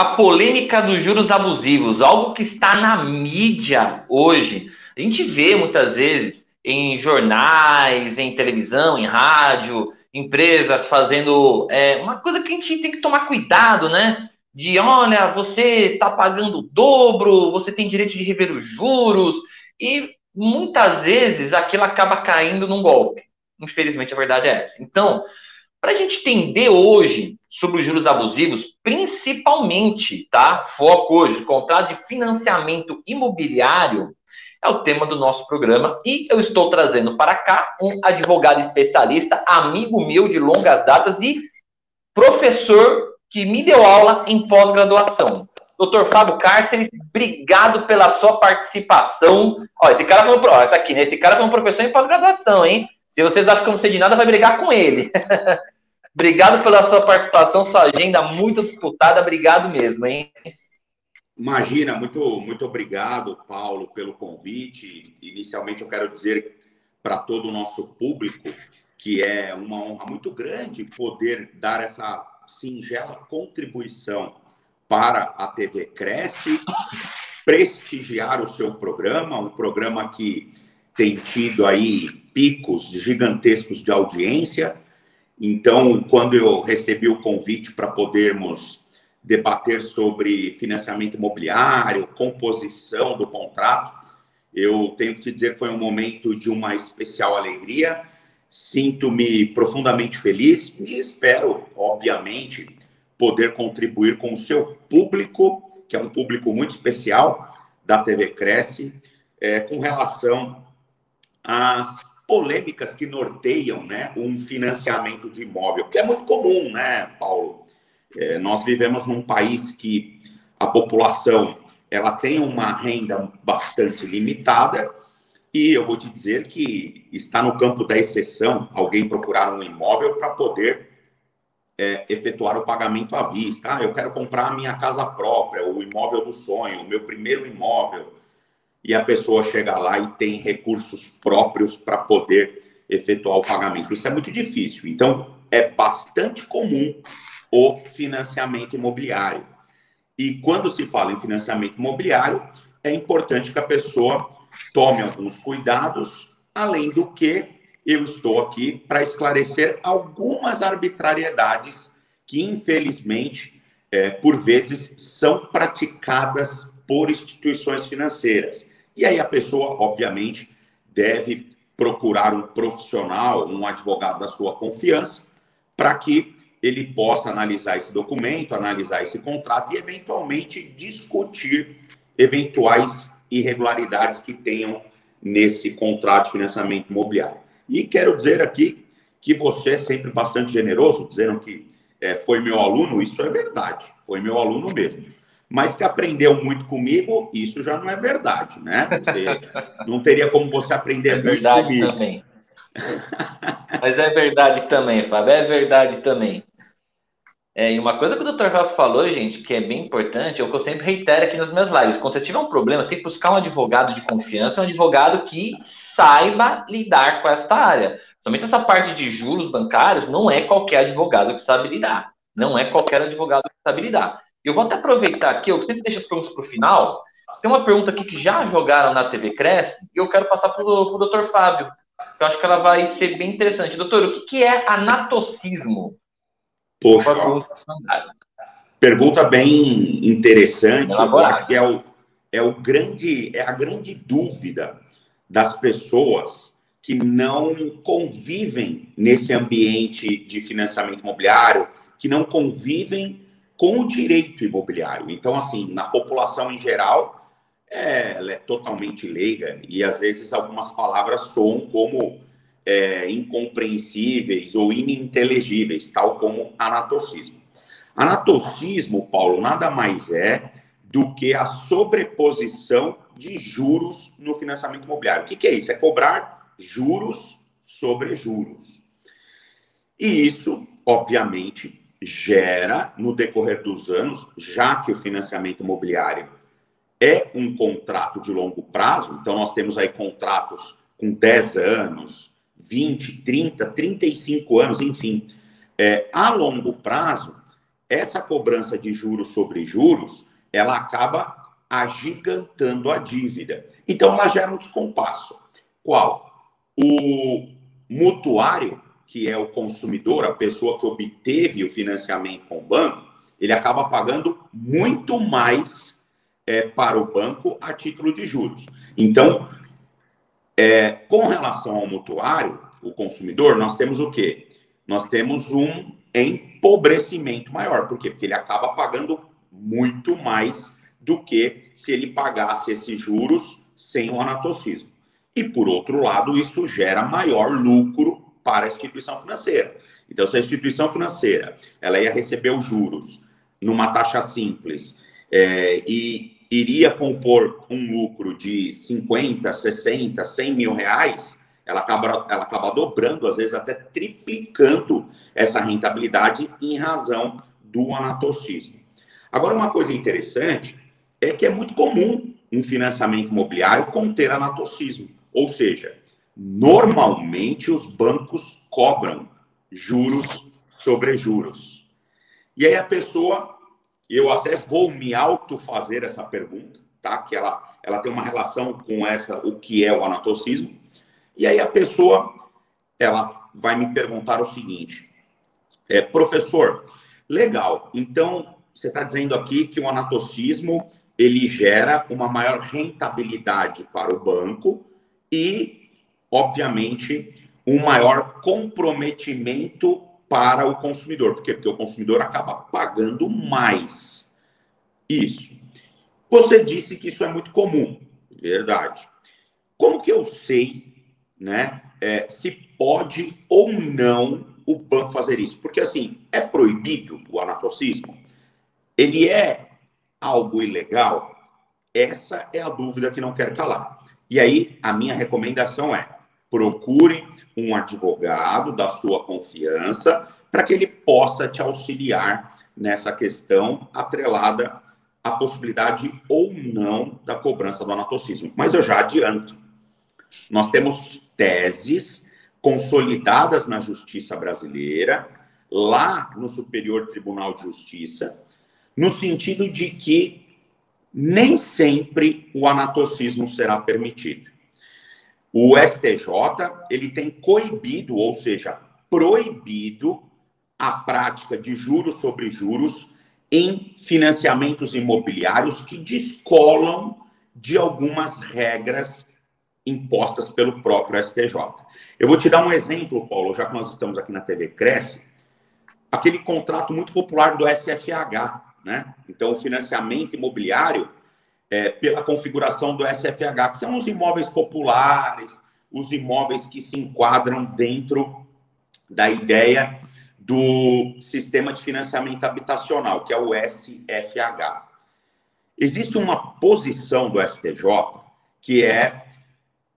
a polêmica dos juros abusivos, algo que está na mídia hoje. A gente vê muitas vezes em jornais, em televisão, em rádio, empresas fazendo é, uma coisa que a gente tem que tomar cuidado, né? De olha, você está pagando o dobro, você tem direito de rever os juros, e muitas vezes aquilo acaba caindo num golpe. Infelizmente, a verdade é essa. Então, para a gente entender hoje sobre os juros abusivos, principalmente, tá? Foco hoje, os contratos de financiamento imobiliário, é o tema do nosso programa e eu estou trazendo para cá um advogado especialista, amigo meu de longas datas e professor que me deu aula em pós-graduação. Doutor Fábio Cárceres, obrigado pela sua participação. Ó, esse cara foi um, ó, tá aqui, né? Esse cara foi um professor em pós-graduação, hein? Se vocês acham que eu não sei de nada, vai brigar com ele. obrigado pela sua participação, sua agenda muito disputada. Obrigado mesmo, hein? Imagina, muito, muito obrigado, Paulo, pelo convite. Inicialmente, eu quero dizer para todo o nosso público que é uma honra muito grande poder dar essa singela contribuição para a TV Cresce, prestigiar o seu programa, um programa que tem tido aí picos gigantescos de audiência. Então, quando eu recebi o convite para podermos debater sobre financiamento imobiliário, composição do contrato. Eu tenho que te dizer que foi um momento de uma especial alegria. Sinto-me profundamente feliz e espero, obviamente, poder contribuir com o seu público, que é um público muito especial da TV Cresce, é, com relação às polêmicas que norteiam né, um financiamento de imóvel, que é muito comum, né, Paulo? É, nós vivemos num país que a população ela tem uma renda bastante limitada e eu vou te dizer que está no campo da exceção alguém procurar um imóvel para poder é, efetuar o pagamento à vista. Ah, eu quero comprar a minha casa própria, o imóvel do sonho, o meu primeiro imóvel. E a pessoa chega lá e tem recursos próprios para poder efetuar o pagamento. Isso é muito difícil. Então, é bastante comum o financiamento imobiliário. E quando se fala em financiamento imobiliário, é importante que a pessoa tome alguns cuidados, além do que eu estou aqui para esclarecer algumas arbitrariedades que, infelizmente, é, por vezes são praticadas por instituições financeiras. E aí a pessoa, obviamente, deve procurar um profissional, um advogado da sua confiança, para que ele possa analisar esse documento, analisar esse contrato e, eventualmente, discutir eventuais irregularidades que tenham nesse contrato de financiamento imobiliário. E quero dizer aqui que você é sempre bastante generoso, dizendo que é, foi meu aluno, isso é verdade, foi meu aluno mesmo. Mas que aprendeu muito comigo, isso já não é verdade, né? Você, não teria como você aprender é muito comigo. Também. Mas é verdade também, Fábio, é verdade também. É, e uma coisa que o Dr. Rafa falou, gente, que é bem importante, é o que eu sempre reitero aqui nas minhas lives. Quando você tiver um problema, você tem que buscar um advogado de confiança, um advogado que saiba lidar com essa área. Somente essa parte de juros bancários, não é qualquer advogado que sabe lidar. Não é qualquer advogado que sabe lidar. Eu vou até aproveitar aqui, eu sempre deixo as perguntas para o final. Tem uma pergunta aqui que já jogaram na TV Cresce, e eu quero passar para o Dr. Fábio. Eu acho que ela vai ser bem interessante. Doutor, o que, que é anatocismo? Poxa, pergunta bem interessante. Eu acho que é, o, é, o grande, é a grande dúvida das pessoas que não convivem nesse ambiente de financiamento imobiliário, que não convivem com o direito imobiliário. Então, assim, na população em geral, é, ela é totalmente leiga e às vezes algumas palavras soam como é, incompreensíveis ou ininteligíveis, tal como anatocismo. Anatocismo, Paulo, nada mais é do que a sobreposição de juros no financiamento imobiliário. O que, que é isso? É cobrar juros sobre juros. E isso, obviamente, gera, no decorrer dos anos, já que o financiamento imobiliário é um contrato de longo prazo, então nós temos aí contratos com 10 anos, 20, 30, 35 anos, enfim, é, a longo prazo, essa cobrança de juros sobre juros, ela acaba agigantando a dívida. Então, ela gera um descompasso. Qual? O mutuário, que é o consumidor, a pessoa que obteve o financiamento com o banco, ele acaba pagando muito mais é, para o banco a título de juros. Então, é, com relação ao mutuário, o consumidor, nós temos o quê? Nós temos um empobrecimento maior. Por quê? Porque ele acaba pagando muito mais do que se ele pagasse esses juros sem o anatocismo. E, por outro lado, isso gera maior lucro para a instituição financeira. Então, se a instituição financeira ela ia receber os juros numa taxa simples é, e iria compor um lucro de 50, 60, 100 mil reais, ela acaba, ela acaba dobrando, às vezes até triplicando essa rentabilidade em razão do anatocismo. Agora, uma coisa interessante é que é muito comum um financiamento imobiliário conter anatocismo, ou seja, normalmente os bancos cobram juros sobre juros. E aí a pessoa, eu até vou me autofazer essa pergunta, tá? Que ela, ela tem uma relação com essa, o que é o anatocismo. E aí a pessoa, ela vai me perguntar o seguinte, é, professor, legal, então você está dizendo aqui que o anatocismo ele gera uma maior rentabilidade para o banco e, obviamente, um maior comprometimento para o consumidor. Por quê? Porque o consumidor acaba pagando mais. Isso. Você disse que isso é muito comum. Verdade. Como que eu sei, né, é, se pode ou não o banco fazer isso? Porque, assim, é proibido o anatocismo? Ele é algo ilegal? Essa é a dúvida que não quero calar. E aí, a minha recomendação é: procure um advogado da sua confiança para que ele possa te auxiliar nessa questão atrelada à possibilidade ou não da cobrança do anatocismo. Mas eu já adianto. Nós temos teses consolidadas na justiça brasileira, lá no Superior Tribunal de Justiça, no sentido de que nem sempre o anatocismo será permitido. O STJ, ele tem coibido, ou seja, proibido a prática de juros sobre juros em financiamentos imobiliários que descolam de algumas regras impostas pelo próprio STJ. Eu vou te dar um exemplo, Paulo, já que nós estamos aqui na TV Cresce, aquele contrato muito popular do SFH, né? Então, o financiamento imobiliário é, pela configuração do SFH, que são os imóveis populares, os imóveis que se enquadram dentro da ideia do sistema de financiamento habitacional, que é o SFH. Existe uma posição do STJ que é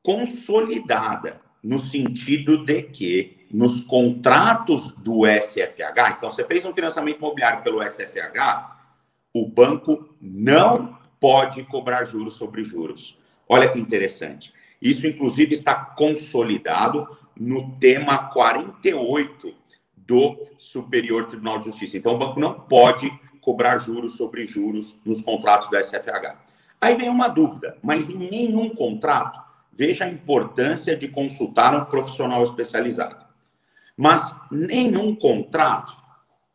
consolidada no sentido de que nos contratos do SFH, então você fez um financiamento imobiliário pelo SFH, o banco não pode cobrar juros sobre juros. Olha que interessante. Isso, inclusive, está consolidado no tema 48 do Superior Tribunal de Justiça. Então, o banco não pode cobrar juros sobre juros nos contratos do SFH. Aí vem uma dúvida, mas em nenhum contrato, veja a importância de consultar um profissional especializado. Mas nenhum contrato,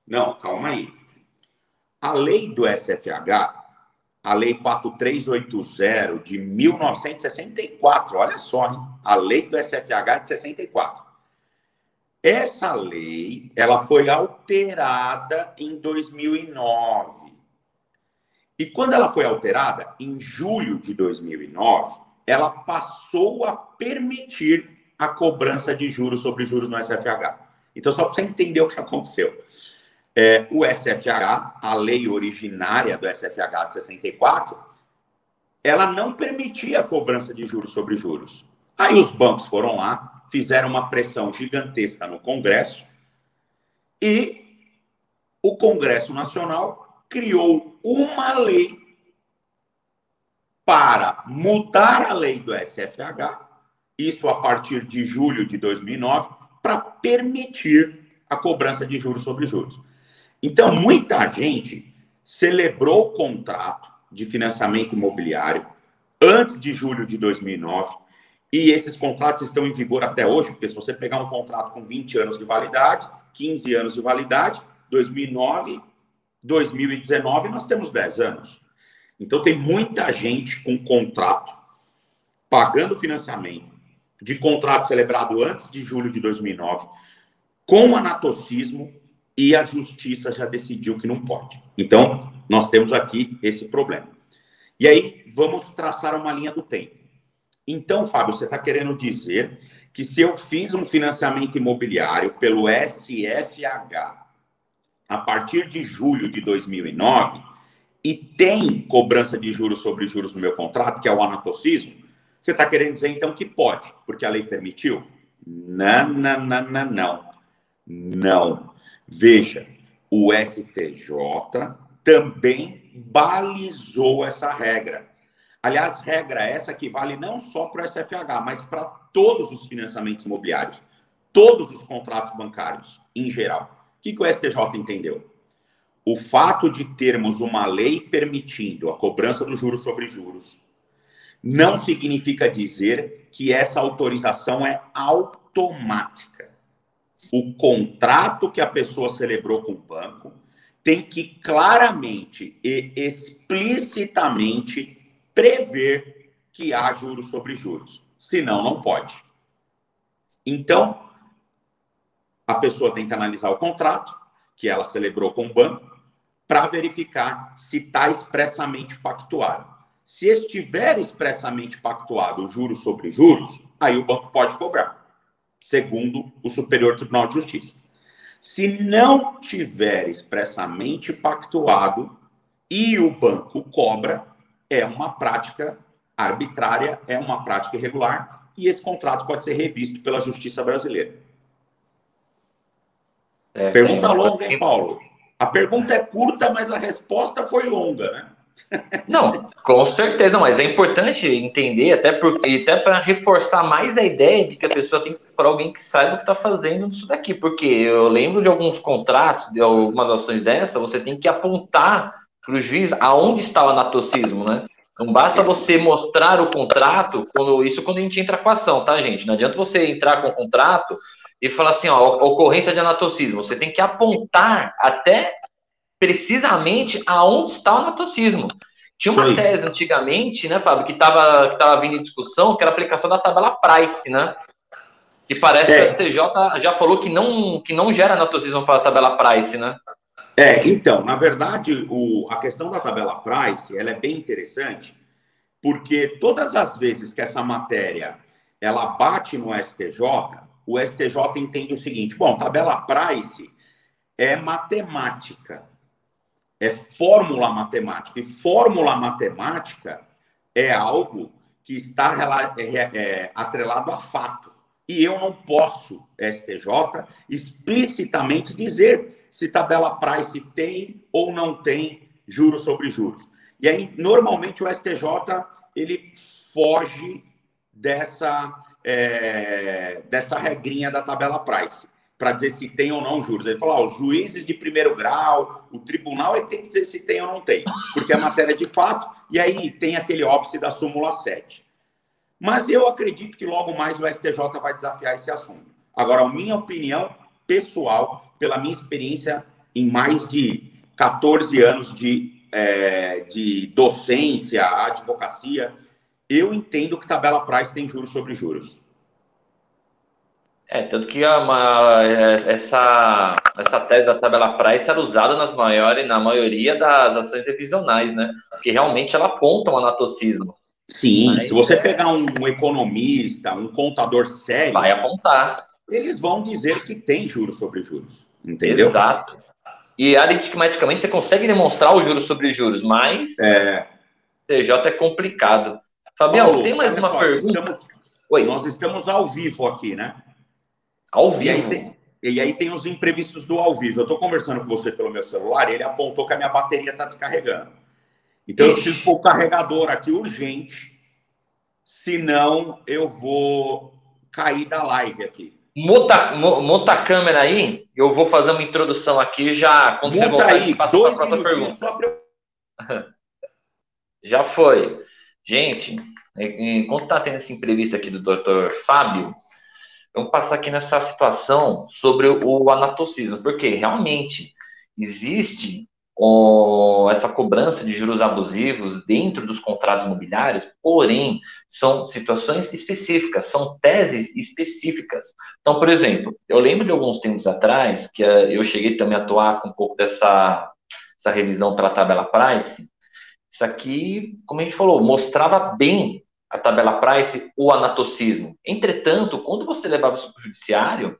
não, calma aí. A lei do SFH a Lei 4380 de 1964. Olha só, hein? a lei do SFH de 64. Essa lei, ela foi alterada em 2009. E quando ela foi alterada, em julho de 2009, ela passou a permitir a cobrança de juros sobre juros no SFH. Então, só para você entender o que aconteceu. É, o SFH, a lei originária do SFH de 64, ela não permitia a cobrança de juros sobre juros. Aí os bancos foram lá, fizeram uma pressão gigantesca no Congresso e o Congresso Nacional criou uma lei para mudar a lei do SFH, isso a partir de julho de 2009, para permitir a cobrança de juros sobre juros. Então, muita gente celebrou o contrato de financiamento imobiliário antes de julho de 2009 e esses contratos estão em vigor até hoje, porque se você pegar um contrato com 20 anos de validade, 15 anos de validade, 2009, 2019, nós temos 10 anos. Então, tem muita gente com contrato, pagando financiamento, de contrato celebrado antes de julho de 2009, com anatocismo, e a justiça já decidiu que não pode. Então, nós temos aqui esse problema. E aí, vamos traçar uma linha do tempo. Então, Fábio, você está querendo dizer que se eu fiz um financiamento imobiliário pelo SFH a partir de julho de 2009 e tem cobrança de juros sobre juros no meu contrato, que é o anatocismo, você está querendo dizer então que pode, porque a lei permitiu? Não, não, não, não, não. Não. Veja, o STJ também balizou essa regra. Aliás, regra essa que vale não só para o SFH, mas para todos os financiamentos imobiliários, todos os contratos bancários, em geral. O que, que o STJ entendeu? O fato de termos uma lei permitindo a cobrança do juros sobre juros não significa dizer que essa autorização é automática. O contrato que a pessoa celebrou com o banco tem que claramente e explicitamente prever que há juros sobre juros. Senão, não pode. Então, a pessoa tem que analisar o contrato que ela celebrou com o banco para verificar se está expressamente pactuado. Se estiver expressamente pactuado o juros sobre juros, aí o banco pode cobrar, segundo o Superior Tribunal de Justiça. Se não tiver expressamente pactuado e o banco cobra, é uma prática arbitrária, é uma prática irregular e esse contrato pode ser revisto pela Justiça Brasileira. É, pergunta longa, hein, Paulo? A pergunta é curta, mas a resposta foi longa, né? Não, com certeza, mas é importante entender, até porque até para reforçar mais a ideia de que a pessoa tem que procurar alguém que saiba o que está fazendo isso daqui, porque eu lembro de alguns contratos, de algumas ações dessa, você tem que apontar para o juiz aonde está o anatocismo, né? Não basta você mostrar o contrato, quando, isso quando a gente entra com a ação, tá, gente? Não adianta você entrar com o contrato e falar assim, ó, ocorrência de anatocismo. Você tem que apontar até precisamente aonde está o anatocismo. Tinha uma Sim. tese antigamente, né, Fábio, que estava que tava vindo em discussão, que era a aplicação da tabela Price, né? Que parece é. que o STJ já falou que não, que não gera anatocismo para a tabela Price, né? É, então, na verdade, o, a questão da tabela Price, ela é bem interessante, porque todas as vezes que essa matéria ela bate no STJ, o STJ entende o seguinte: bom, tabela Price é matemática é fórmula matemática. E fórmula matemática é algo que está é, é, atrelado a fato. E eu não posso, STJ, explicitamente dizer se tabela price tem ou não tem juros sobre juros. E aí, normalmente, o STJ ele foge dessa, é, dessa regrinha da tabela price para dizer se tem ou não juros. Ele falou: ah, os juízes de primeiro grau, o tribunal que tem que dizer se tem ou não tem, porque é matéria de fato, e aí tem aquele óbice da súmula 7. Mas eu acredito que logo mais o STJ vai desafiar esse assunto. Agora, a minha opinião pessoal, pela minha experiência em mais de 14 anos de, é, de docência, advocacia, eu entendo que tabela price tem juros sobre juros. É, tanto que a, uma, é, essa, essa tese da tabela price era usada nas maiores, na maioria das ações revisionais, né? Porque realmente ela aponta um anatocismo. Sim, Mas, se você é... pegar um, um, economista, um contador sério. Vai apontar. Eles vão dizer que tem juros sobre juros. Entendeu? Exato. E aritmeticamente você consegue demonstrar o juros sobre juros, mas. É. TJ é complicado. Fabião, Paulo, tem mais uma só, pergunta? Estamos, Oi. Nós estamos ao vivo aqui, né? Ao vivo. E aí tem, e aí tem os imprevistos do ao vivo. Eu estou conversando com você pelo meu celular e ele apontou que a minha bateria está descarregando. Então Ixi. eu preciso pôr o carregador aqui urgente, senão eu vou cair da live aqui. Monta, monta a câmera aí, eu vou fazer uma introdução aqui já. Quando monta você voltar, aí, dois a pergunta. Só Já foi. Gente, enquanto está tendo essa entrevista aqui do Dr. Fábio, vamos passar aqui nessa situação sobre o anatocismo, porque realmente existe essa cobrança de juros abusivos dentro dos contratos imobiliários, porém, são situações específicas, são teses específicas. Então, por exemplo, eu lembro de alguns tempos atrás que eh, eu cheguei também a atuar com um pouco dessa essa revisão pela tabela Price. Isso aqui, como a gente falou, mostrava bem a tabela Price o anatocismo. Entretanto, quando você levava isso para o judiciário,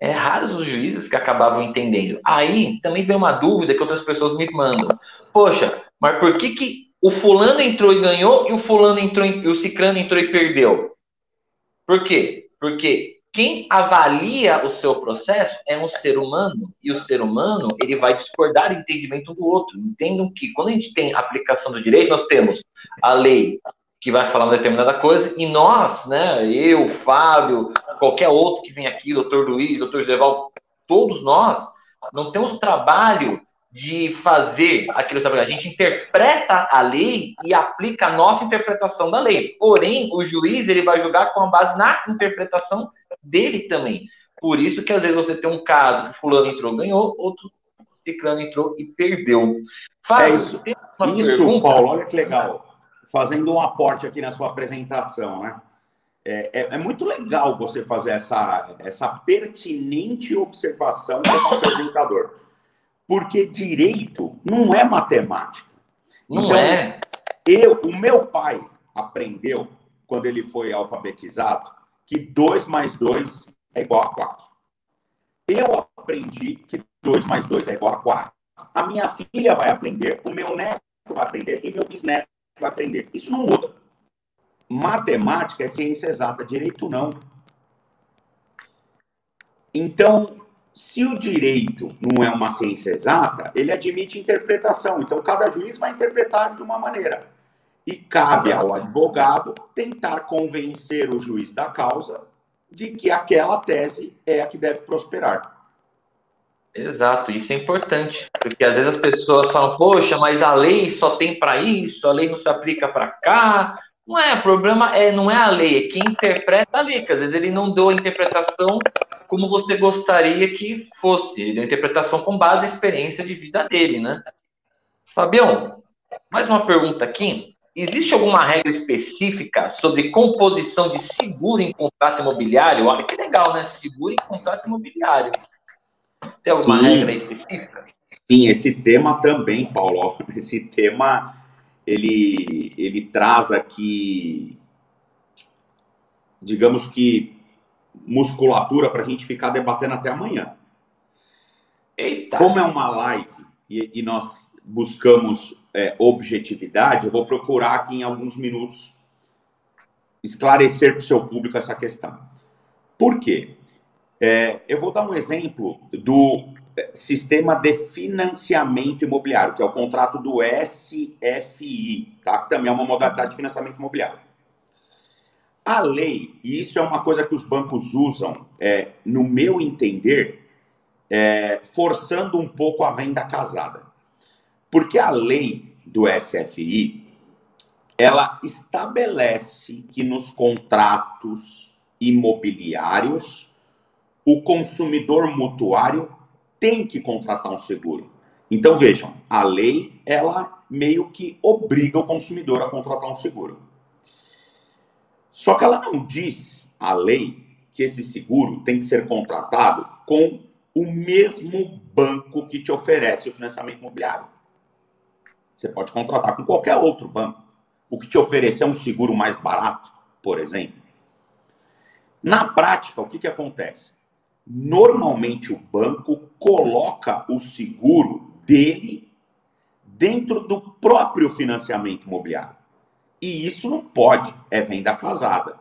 é raros os juízes que acabavam entendendo. Aí também vem uma dúvida que outras pessoas me mandam. Poxa, mas por que, que o fulano entrou e ganhou e o fulano entrou e o cicrano entrou e perdeu? Por quê? Porque quem avalia o seu processo é um ser humano e o ser humano ele vai discordar de entendimento do outro. Entendam que quando a gente tem aplicação do direito, nós temos a lei que vai falar uma determinada coisa, e nós, né, eu, Fábio, qualquer outro que vem aqui, doutor Luiz, doutor Zeval, todos nós, não temos o trabalho de fazer aquilo que a gente interpreta a lei e aplica a nossa interpretação da lei. Porém, o juiz ele vai julgar com base na interpretação dele também. Por isso que às vezes você tem um caso que fulano entrou, ganhou, outro ciclano entrou e perdeu. Fábio, é isso, isso Paulo, olha que legal fazendo um aporte aqui na sua apresentação, né? É, é, é, muito legal você fazer essa, essa pertinente observação como apresentador. Porque direito não é matemática. Não então, é. Eu, o meu pai aprendeu, quando ele foi alfabetizado, que 2 mais 2 é igual a 4. Eu aprendi que 2 mais 2 é igual a 4. A minha filha vai aprender, o meu neto vai aprender e meu bisneto vai aprender. Isso não muda. Matemática é ciência exata, direito não. Então, se o direito não é uma ciência exata, ele admite interpretação. Então, cada juiz vai interpretar de uma maneira. E cabe ao advogado tentar convencer o juiz da causa de que aquela tese é a que deve prosperar. Exato, isso é importante, porque às vezes as pessoas falam, poxa, mas a lei só tem para isso, a lei não se aplica para cá. Não é, o problema é, não é a lei, é quem interpreta a lei, que às vezes ele não deu a interpretação como você gostaria que fosse, ele deu a interpretação com base na experiência de vida dele, né? Fabião, mais uma pergunta aqui. Existe alguma regra específica sobre composição de seguro em contrato imobiliário? Olha que legal, né? Seguro em contrato imobiliário. Tem alguma Sim. regra específica? Sim, esse tema também, Paulo. Esse tema ele, ele traz aqui, digamos que, musculatura para a gente ficar debatendo até amanhã. Eita. Como é uma live e, e nós buscamos é, objetividade, eu vou procurar aqui em alguns minutos esclarecer para o seu público essa questão. Por quê? É, eu vou dar um exemplo do é, sistema de financiamento imobiliário, que é o contrato do SFI, tá? que também é uma modalidade de financiamento imobiliário. A lei, e isso é uma coisa que os bancos usam, é, no meu entender, é, forçando um pouco a venda casada. Porque a lei do SFI, ela estabelece que nos contratos imobiliários o consumidor mutuário tem que contratar um seguro. Então vejam, a lei ela meio que obriga o consumidor a contratar um seguro. Só que ela não diz a lei que esse seguro tem que ser contratado com o mesmo banco que te oferece o financiamento imobiliário. Você pode contratar com qualquer outro banco. O que te oferecer um seguro mais barato, por exemplo. Na prática, o que, que acontece? Normalmente o banco coloca o seguro dele dentro do próprio financiamento imobiliário. E isso não pode, é venda casada.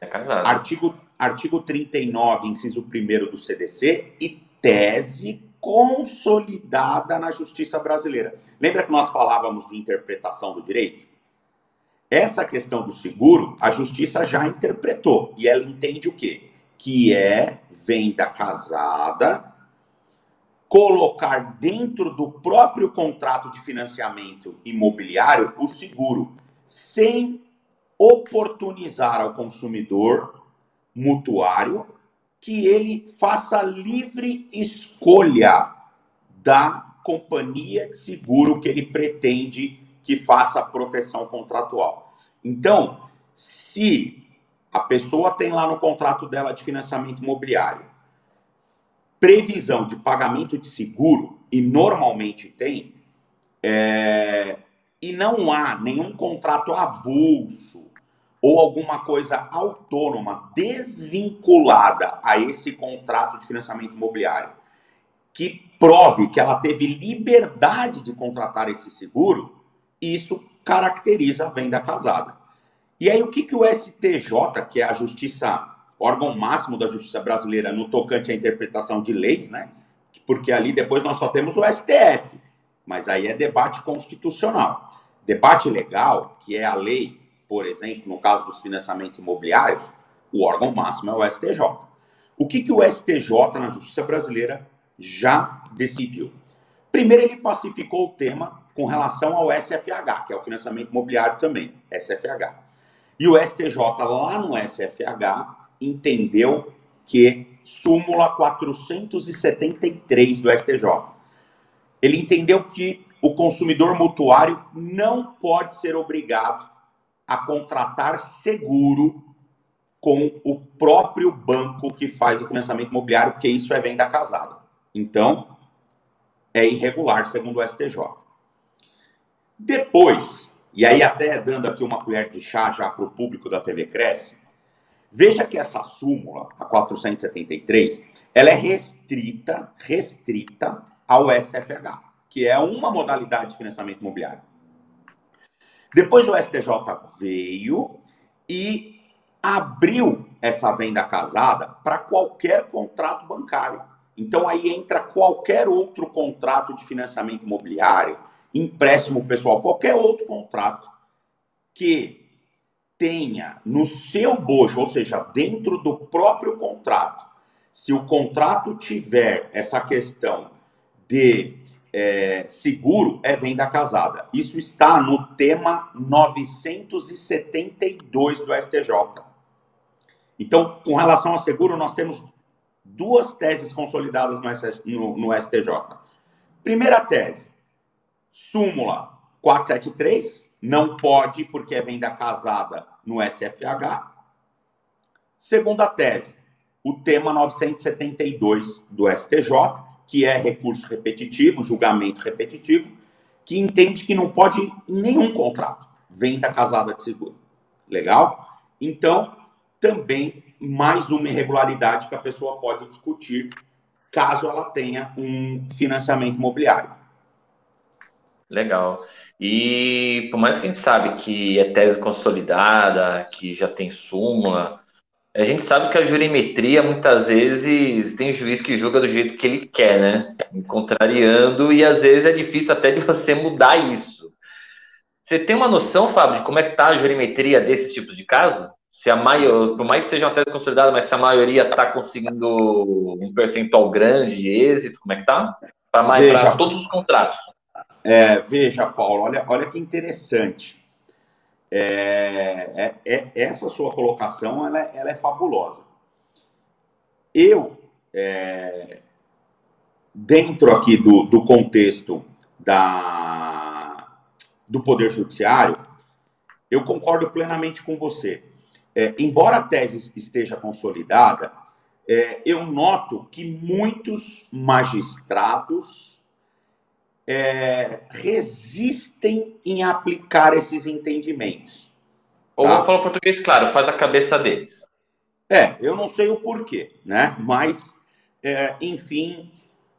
É casada. Artigo, artigo 39, inciso 1 do CDC e tese consolidada na justiça brasileira. Lembra que nós falávamos de interpretação do direito? Essa questão do seguro, a justiça já interpretou. E ela entende o quê? Que é venda casada, colocar dentro do próprio contrato de financiamento imobiliário o seguro, sem oportunizar ao consumidor mutuário que ele faça livre escolha da companhia de seguro que ele pretende que faça proteção contratual. Então, se a pessoa tem lá no contrato dela de financiamento imobiliário previsão de pagamento de seguro, e normalmente tem, é, e não há nenhum contrato avulso ou alguma coisa autônoma desvinculada a esse contrato de financiamento imobiliário que prove que ela teve liberdade de contratar esse seguro, isso caracteriza a venda casada. E aí, o que, que o STJ, que é a justiça, órgão máximo da justiça brasileira no tocante à interpretação de leis, né? Porque ali depois nós só temos o STF, mas aí é debate constitucional. Debate legal, que é a lei, por exemplo, no caso dos financiamentos imobiliários, o órgão máximo é o STJ. O que, que o STJ na justiça brasileira já decidiu? Primeiro, ele pacificou o tema com relação ao SFH, que é o financiamento imobiliário também, SFH. E o STJ, lá no SFH, entendeu que súmula 473 do STJ. Ele entendeu que o consumidor mutuário não pode ser obrigado a contratar seguro com o próprio banco que faz o financiamento imobiliário, porque isso é venda casada. Então, é irregular, segundo o STJ. Depois, e aí até dando aqui uma colher de chá já para o público da TV Cresce, veja que essa súmula, a 473, ela é restrita, restrita ao SFH, que é uma modalidade de financiamento imobiliário. Depois o STJ veio e abriu essa venda casada para qualquer contrato bancário. Então aí entra qualquer outro contrato de financiamento imobiliário, empréstimo pessoal, qualquer outro contrato que tenha no seu bojo, ou seja, dentro do próprio contrato, se o contrato tiver essa questão de é, seguro, é venda casada. Isso está no tema 972 do STJ. Então, com relação a seguro, nós temos duas teses consolidadas no, STJ. Primeira tese, súmula 473, não pode porque é venda casada no SFH. Segunda tese, o tema 972 do STJ, que é recurso repetitivo, julgamento repetitivo, que entende que não pode em nenhum contrato venda casada de seguro. Legal? Então, também mais uma irregularidade que a pessoa pode discutir caso ela tenha um financiamento imobiliário. Legal. E por mais que a gente sabe que é tese consolidada, que já tem súmula, a gente sabe que a jurimetria muitas vezes tem juiz que julga do jeito que ele quer, né? Contrariando, e às vezes é difícil até de você mudar isso. Você tem uma noção, Fábio, de como é que tá a jurimetria desses tipos de caso? Se a maioria, por mais que seja uma tese consolidada, mas se a maioria está conseguindo um percentual grande de êxito, como é que tá? Para todos os contratos. É, veja, Paulo, olha, olha que interessante. É, é, é, essa sua colocação ela, ela é fabulosa. Eu, é, dentro aqui do, do contexto da, do Poder Judiciário, eu concordo plenamente com você. É, embora a tese esteja consolidada, é, eu noto que muitos magistrados é, resistem em aplicar esses entendimentos. Ou tá? falar português, claro, faz a cabeça deles. É, eu não sei o porquê, né? Mas, é, enfim,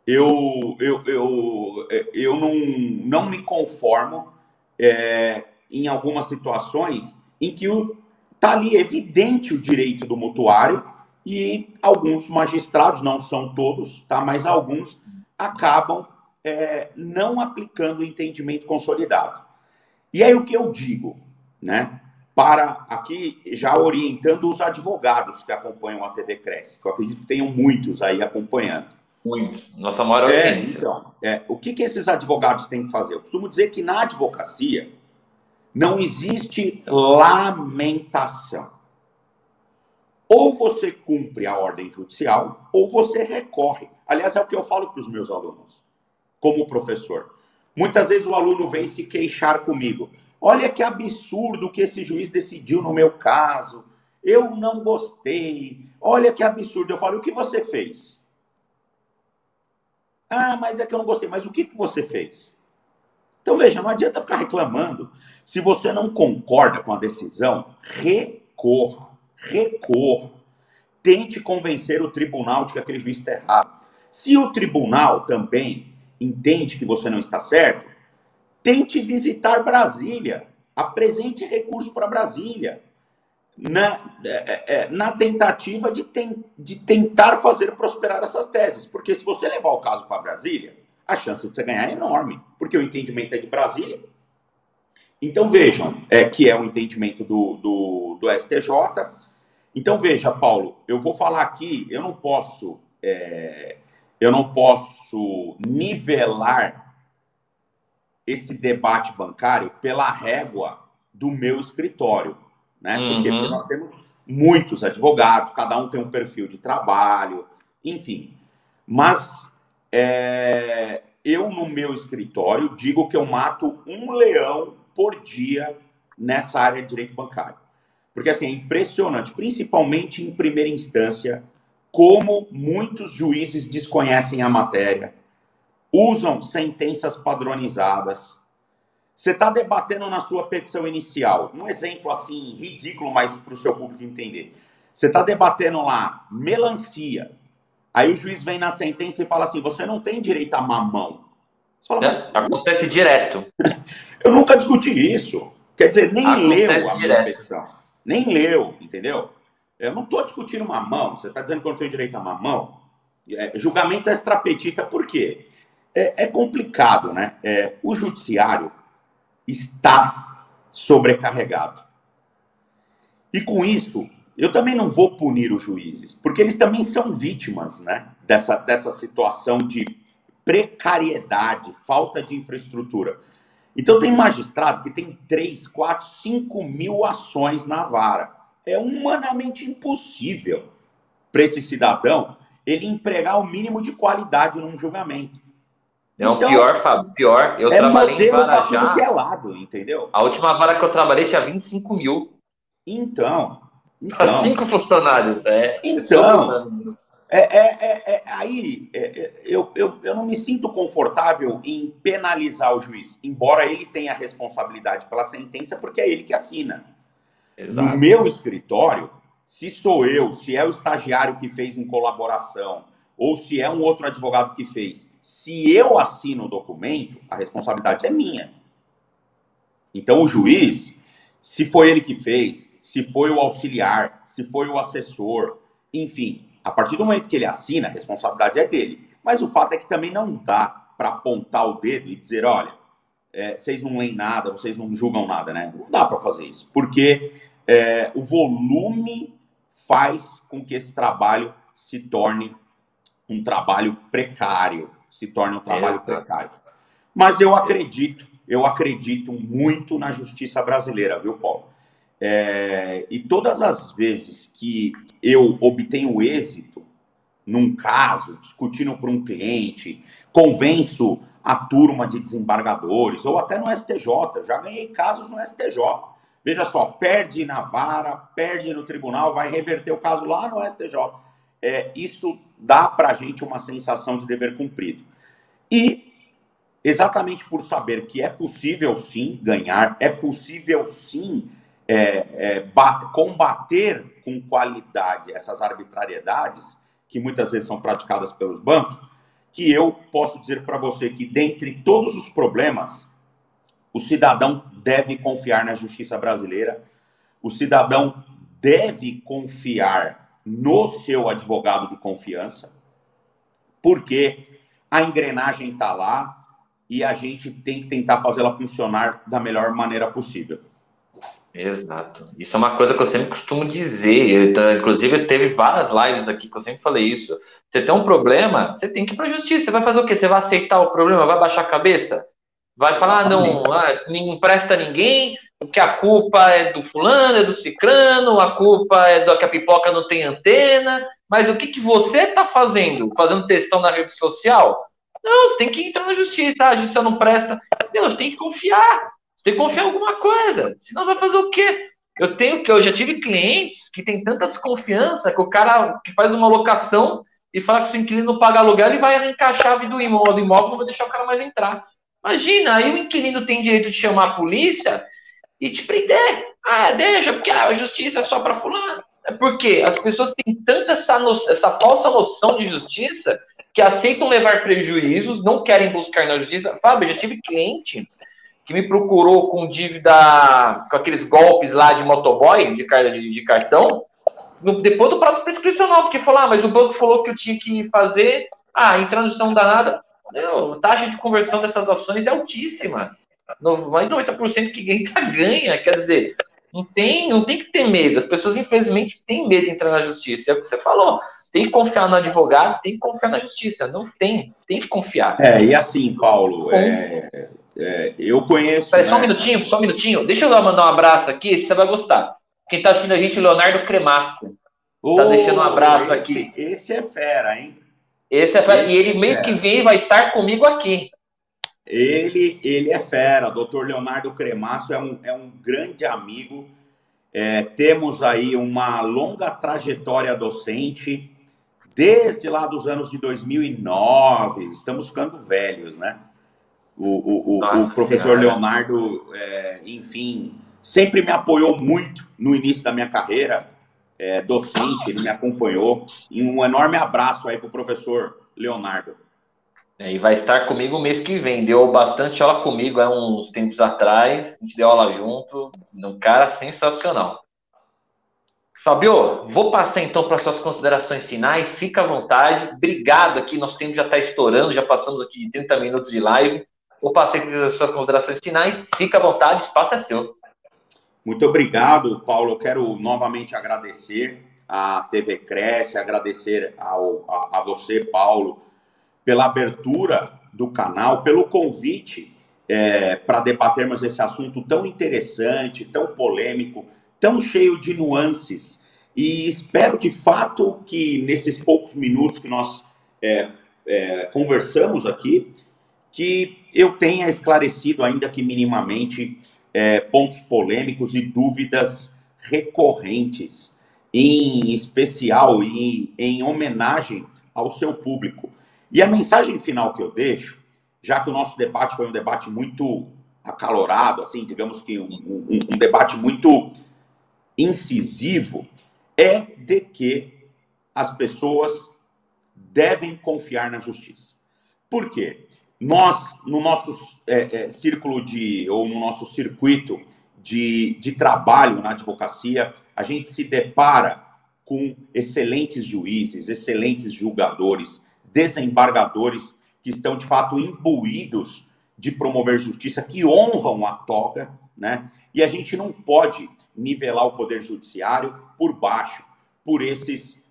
eu, eu, eu, eu não, não me conformo é, em algumas situações em que está ali evidente o direito do mutuário e alguns magistrados, não são todos, tá? mas alguns acabam é, não aplicando o entendimento consolidado. E aí o que eu digo, né? para aqui já orientando os advogados que acompanham a TV Cresce, que eu acredito que tenham muitos aí acompanhando. Muitos. Nossa maior é, audiência. É, então, é, o que, que esses advogados têm que fazer? Eu costumo dizer que na advocacia não existe lamentação. Ou você cumpre a ordem judicial, ou você recorre. Aliás, é o que eu falo para os meus alunos, como professor. Muitas vezes o aluno vem se queixar comigo. Olha que absurdo que esse juiz decidiu no meu caso. Eu não gostei. Olha que absurdo. Eu falo, o que você fez? Ah, mas é que eu não gostei. Mas o que, que você fez? Então, veja, não adianta ficar reclamando. Se você não concorda com a decisão, recorra. Recorra. Tente convencer o tribunal de que aquele juiz está errado. Se o tribunal também entende que você não está certo, tente visitar Brasília, apresente recurso para Brasília, na, é, é, é, na tentativa de, ten, de tentar fazer prosperar essas teses. Porque se você levar o caso para Brasília, a chance de você ganhar é enorme, porque o entendimento é de Brasília. Então vejam, é, que é o entendimento do, do, do STJ. Então veja, Paulo, eu vou falar aqui, eu não posso, é, eu não posso nivelar esse debate bancário pela régua do meu escritório, né? Uhum. Porque, porque nós temos muitos advogados, cada um tem um perfil de trabalho, enfim. Mas é, eu, no meu escritório, digo que eu mato um leão por dia nessa área de direito bancário. Porque, assim, é impressionante, principalmente em primeira instância, como muitos juízes desconhecem a matéria, usam sentenças padronizadas. Você está debatendo na sua petição inicial, um exemplo assim ridículo, mas para o seu público entender. Você está debatendo lá melancia. Aí o juiz vem na sentença e fala assim: você não tem direito a mamão. Fala, mas... Acontece direto. eu nunca discuti isso. Quer dizer, nem Acontece leu a minha petição. Nem leu, entendeu? Eu não estou discutindo mamão. Você está dizendo que eu não tenho direito a mamão? É, julgamento extrapetita, por quê? é, é complicado, né? É, o judiciário está sobrecarregado. E com isso, eu também não vou punir os juízes, porque eles também são vítimas né, dessa, dessa situação de precariedade, falta de infraestrutura. Então, tem magistrado que tem 3, 4, 5 mil ações na vara. É humanamente impossível para esse cidadão ele empregar o mínimo de qualidade num julgamento. Não, então, pior, Fábio, pior. Eu é trabalhei em vara já. Que é lado, entendeu? A última vara que eu trabalhei tinha 25 mil. Então. então cinco funcionários. É, então. É, é, é, é aí é, é, eu, eu, eu não me sinto confortável em penalizar o juiz, embora ele tenha a responsabilidade pela sentença, porque é ele que assina. Exato. No meu escritório, se sou eu, se é o estagiário que fez em colaboração, ou se é um outro advogado que fez, se eu assino o documento, a responsabilidade é minha. Então, o juiz, se foi ele que fez, se foi o auxiliar, se foi o assessor, enfim, a partir do momento que ele assina, a responsabilidade é dele. Mas o fato é que também não dá para apontar o dedo e dizer: olha, é, vocês não leem nada, vocês não julgam nada, né? Não dá para fazer isso, porque é, o volume faz com que esse trabalho se torne um trabalho precário, se torne um trabalho é, precário. Mas eu acredito, eu acredito muito na justiça brasileira, viu, Paulo? É, e todas as vezes que eu obtenho êxito num caso, discutindo com um cliente, convenço a turma de desembargadores, ou até no STJ, já ganhei casos no STJ. Veja só, perde na vara, perde no tribunal, vai reverter o caso lá no STJ. É, isso dá para a gente uma sensação de dever cumprido. E, exatamente por saber que é possível sim ganhar, é possível sim é, é, combater com qualidade essas arbitrariedades que muitas vezes são praticadas pelos bancos, que eu posso dizer para você que, dentre todos os problemas, o cidadão deve confiar na justiça brasileira, o cidadão deve confiar no seu advogado de confiança, porque a engrenagem está lá e a gente tem que tentar fazê-la funcionar da melhor maneira possível. Exato. Isso é uma coisa que eu sempre costumo dizer. Então, inclusive, teve várias lives aqui que eu sempre falei isso. Você tem um problema, você tem que ir para a justiça. Você vai fazer o quê? Você vai aceitar o problema? Vai baixar a cabeça? Vai falar, ah, não, ah, não empresta ninguém, porque a culpa é do fulano, é do cicrano, a culpa é do que a pipoca não tem antena. Mas o que, que você está fazendo? Fazendo testão na rede social? Não, você tem que entrar na justiça. Ah, a justiça não presta. Não, você tem que confiar. Você tem que confiar em alguma coisa. Senão vai fazer o quê? Eu tenho que eu já tive clientes que tem tanta desconfiança que o cara que faz uma locação e fala que se o inquilino paga aluguel, ele vai arrancar a chave do imóvel, do imóvel não vai deixar o cara mais entrar. Imagina, aí o inquilino tem direito de chamar a polícia e te prender. Ah, deixa, porque a justiça é só para fulano. É porque as pessoas têm tanta essa, no, essa falsa noção de justiça que aceitam levar prejuízos, não querem buscar na justiça. Fábio, já tive cliente que me procurou com dívida, com aqueles golpes lá de motoboy, de, de, de cartão, no, depois do prazo prescricional, porque falou, ah, mas o banco falou que eu tinha que fazer, ah, em transição danada, a taxa de conversão dessas ações é altíssima, mais de 90% que ganha, ganha, quer dizer, não tem, não tem que ter medo, as pessoas infelizmente têm medo de entrar na justiça, é o que você falou, tem que confiar no advogado, tem que confiar na justiça, não tem, tem que confiar. É, e assim, Paulo, é, é, eu conheço... Peraí, né? só um né? minutinho, só um minutinho, deixa eu mandar um abraço aqui, você vai gostar. Quem está assistindo a gente, Leonardo Cremasco. Está oh, deixando um abraço esse, aqui. Esse é fera, hein? Esse é fera. Esse e ele, mês é que vem, vai estar comigo aqui. Ele, ele é fera. Doutor Leonardo Cremasco é um, é um grande amigo. É, temos aí uma longa trajetória docente, desde lá dos anos de 2009. Estamos ficando velhos, né? O, o, o, Nossa, o professor Leonardo, é, enfim, sempre me apoiou muito no início da minha carreira é, docente, ele me acompanhou. E um enorme abraço aí para o professor Leonardo. É, e vai estar comigo mês que vem. Deu bastante aula comigo há uns tempos atrás. A gente deu aula junto. Um cara sensacional. Fabio, vou passar então para suas considerações finais. Fica à vontade. Obrigado aqui. Nosso tempo já está estourando. Já passamos aqui de 30 minutos de live. Vou passar para suas considerações finais. Fica à vontade. O espaço é seu. Muito obrigado, Paulo. Eu quero novamente agradecer à TV Cresce, agradecer ao, a, a você, Paulo, pela abertura do canal, pelo convite é, para debatermos esse assunto tão interessante, tão polêmico, tão cheio de nuances. E espero de fato que nesses poucos minutos que nós é, é, conversamos aqui, que eu tenha esclarecido, ainda que minimamente, é, pontos polêmicos e dúvidas recorrentes, em especial e em homenagem ao seu público. E a mensagem final que eu deixo, já que o nosso debate foi um debate muito acalorado, assim, digamos que um, um, um debate muito incisivo, é de que as pessoas devem confiar na justiça. Por quê? Nós, no nosso é, é, círculo de, ou no nosso circuito de, de trabalho na advocacia, a gente se depara com excelentes juízes, excelentes julgadores, desembargadores que estão de fato imbuídos de promover justiça, que honram a toga, né? E a gente não pode nivelar o poder judiciário por baixo, por esses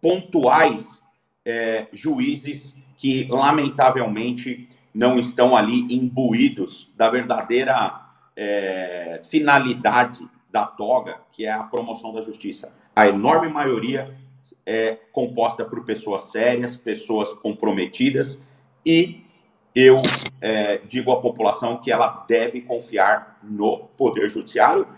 pontuais é, juízes que, lamentavelmente, não estão ali imbuídos da verdadeira é, finalidade da toga, que é a promoção da justiça. A enorme maioria é composta por pessoas sérias, pessoas comprometidas, e eu é, digo à população que ela deve confiar no Poder Judiciário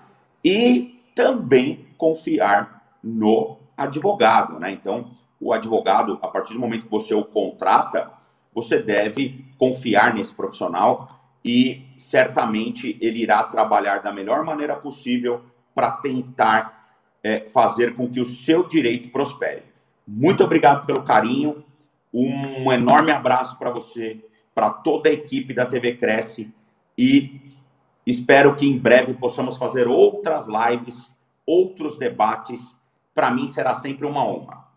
e também confiar no advogado. Né? Então, o advogado, a partir do momento que você o contrata, você deve confiar nesse profissional e certamente ele irá trabalhar da melhor maneira possível para tentar é, fazer com que o seu direito prospere. Muito obrigado pelo carinho, um enorme abraço para você, para toda a equipe da TV Cresce e espero que em breve possamos fazer outras lives, outros debates. Para mim será sempre uma honra.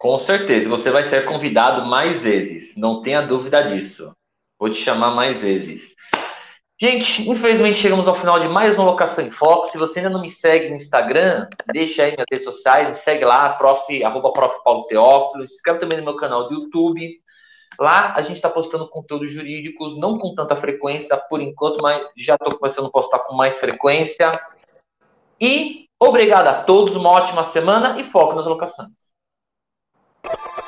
Com certeza, você vai ser convidado mais vezes, não tenha dúvida disso. Vou te chamar mais vezes. Gente, infelizmente chegamos ao final de mais uma Locação em Foco. Se você ainda não me segue no Instagram, deixa aí minhas redes sociais, me segue lá, prof, arroba prof. Paulo Teófilo. Se inscreve também no meu canal do YouTube. Lá a gente está postando conteúdos jurídicos, não com tanta frequência por enquanto, mas já estou começando a postar com mais frequência. E obrigado a todos, uma ótima semana e foco nas locações. you